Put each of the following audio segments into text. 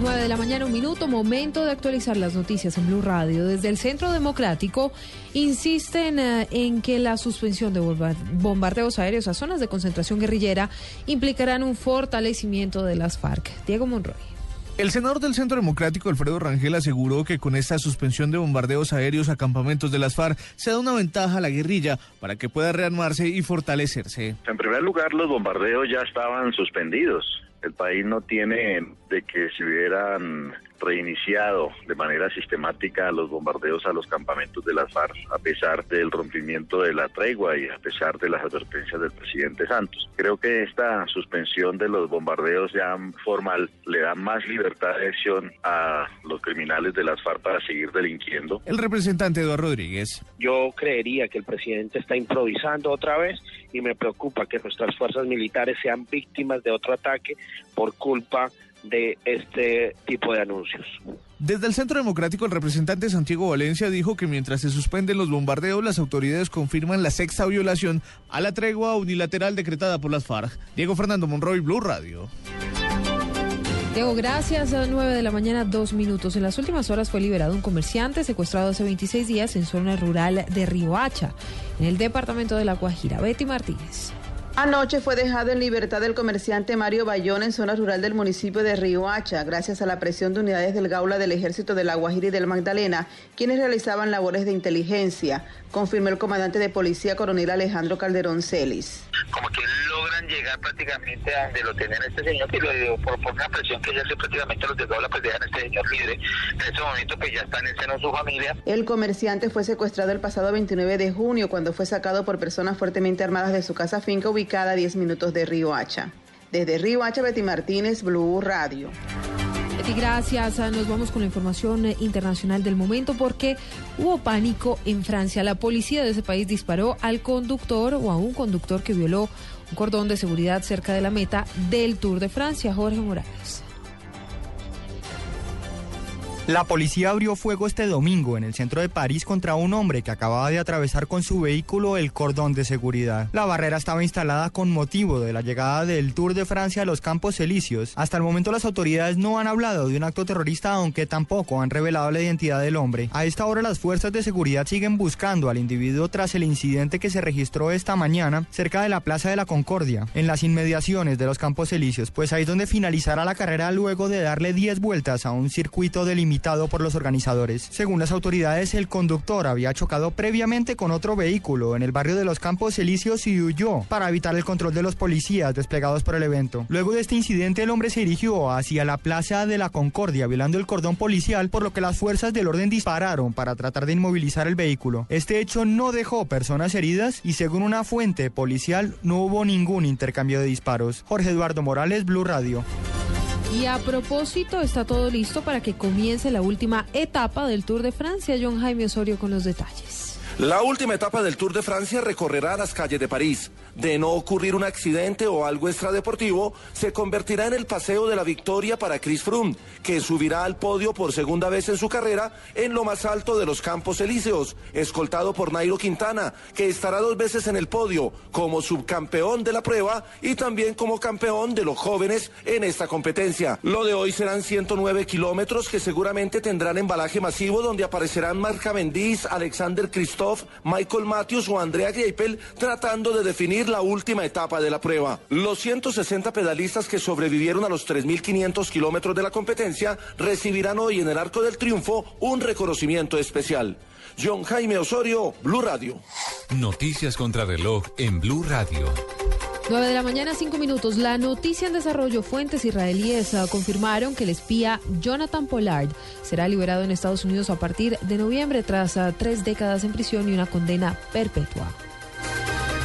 9 de la mañana, un minuto, momento de actualizar las noticias en Blue Radio. Desde el Centro Democrático insisten uh, en que la suspensión de bombardeos aéreos a zonas de concentración guerrillera implicarán un fortalecimiento de las FARC. Diego Monroy. El senador del Centro Democrático, Alfredo Rangel, aseguró que con esta suspensión de bombardeos aéreos a campamentos de las FARC se da una ventaja a la guerrilla para que pueda rearmarse y fortalecerse. En primer lugar, los bombardeos ya estaban suspendidos. El país no tiene de que se hubieran reiniciado de manera sistemática los bombardeos a los campamentos de las FARC, a pesar del rompimiento de la tregua y a pesar de las advertencias del presidente Santos. Creo que esta suspensión de los bombardeos ya formal le da más libertad de acción a los criminales de las FARC para seguir delinquiendo. El representante Eduardo Rodríguez. Yo creería que el presidente está improvisando otra vez y me preocupa que nuestras fuerzas militares sean víctimas de otro ataque por culpa de este tipo de anuncios. Desde el Centro Democrático, el representante Santiago Valencia dijo que mientras se suspenden los bombardeos, las autoridades confirman la sexta violación a la tregua unilateral decretada por las FARC. Diego Fernando Monroy, Blue Radio. Diego, gracias. A 9 de la mañana, dos minutos. En las últimas horas fue liberado un comerciante secuestrado hace 26 días en zona rural de Riohacha, en el departamento de La Guajira. Betty Martínez. Anoche fue dejado en libertad el comerciante Mario Bayón en zona rural del municipio de Riohacha, gracias a la presión de unidades del Gaula del Ejército de La Guajira y del Magdalena, quienes realizaban labores de inteligencia, confirmó el comandante de policía coronel Alejandro Calderón Celis. Logran llegar prácticamente a donde lo tenían este señor y lo digo, por, por, una presión que ejerce prácticamente los de Gaula, pues dejan a este señor libre. En ese momento pues ya está en el seno su familia. El comerciante fue secuestrado el pasado 29 de junio cuando fue sacado por personas fuertemente armadas de su casa finca ubicada cada 10 minutos de Río Hacha. Desde Río Hacha, Betty Martínez, Blue Radio. Betty, gracias. Ah, nos vamos con la información eh, internacional del momento porque hubo pánico en Francia. La policía de ese país disparó al conductor o a un conductor que violó un cordón de seguridad cerca de la meta del Tour de Francia. Jorge Morales. La policía abrió fuego este domingo en el centro de París contra un hombre que acababa de atravesar con su vehículo el cordón de seguridad. La barrera estaba instalada con motivo de la llegada del Tour de Francia a los Campos Elíseos. Hasta el momento las autoridades no han hablado de un acto terrorista, aunque tampoco han revelado la identidad del hombre. A esta hora las fuerzas de seguridad siguen buscando al individuo tras el incidente que se registró esta mañana cerca de la Plaza de la Concordia, en las inmediaciones de los Campos Elíseos, pues ahí es donde finalizará la carrera luego de darle 10 vueltas a un circuito delimitado por los organizadores. Según las autoridades, el conductor había chocado previamente con otro vehículo en el barrio de los Campos Elíseos y huyó para evitar el control de los policías desplegados por el evento. Luego de este incidente, el hombre se dirigió hacia la Plaza de la Concordia, violando el cordón policial, por lo que las fuerzas del orden dispararon para tratar de inmovilizar el vehículo. Este hecho no dejó personas heridas y según una fuente policial no hubo ningún intercambio de disparos. Jorge Eduardo Morales, Blue Radio. Y a propósito, está todo listo para que comience la última etapa del Tour de Francia. John Jaime Osorio con los detalles. La última etapa del Tour de Francia recorrerá las calles de París. De no ocurrir un accidente o algo extradeportivo, se convertirá en el paseo de la victoria para Chris Froome, que subirá al podio por segunda vez en su carrera en lo más alto de los Campos Elíseos, escoltado por Nairo Quintana, que estará dos veces en el podio como subcampeón de la prueba y también como campeón de los jóvenes en esta competencia. Lo de hoy serán 109 kilómetros que seguramente tendrán embalaje masivo donde aparecerán Marc Cavendish, Alexander Michael Matthews o Andrea Greipel tratando de definir la última etapa de la prueba. Los 160 pedalistas que sobrevivieron a los 3.500 kilómetros de la competencia recibirán hoy en el Arco del Triunfo un reconocimiento especial. John Jaime Osorio, Blue Radio. Noticias contra reloj en Blue Radio. 9 de la mañana, 5 minutos. La noticia en desarrollo. Fuentes israelíes uh, confirmaron que el espía Jonathan Pollard será liberado en Estados Unidos a partir de noviembre tras uh, tres décadas en prisión y una condena perpetua.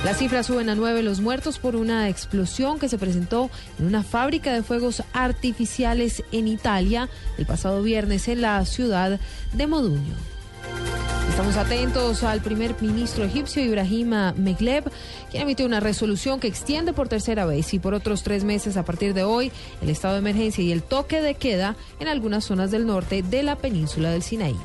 Las cifras suben a nueve los muertos por una explosión que se presentó en una fábrica de fuegos artificiales en Italia el pasado viernes en la ciudad de Modugno. Estamos atentos al primer ministro egipcio Ibrahim Megleb, quien emitió una resolución que extiende por tercera vez y por otros tres meses a partir de hoy el estado de emergencia y el toque de queda en algunas zonas del norte de la península del Sinaí.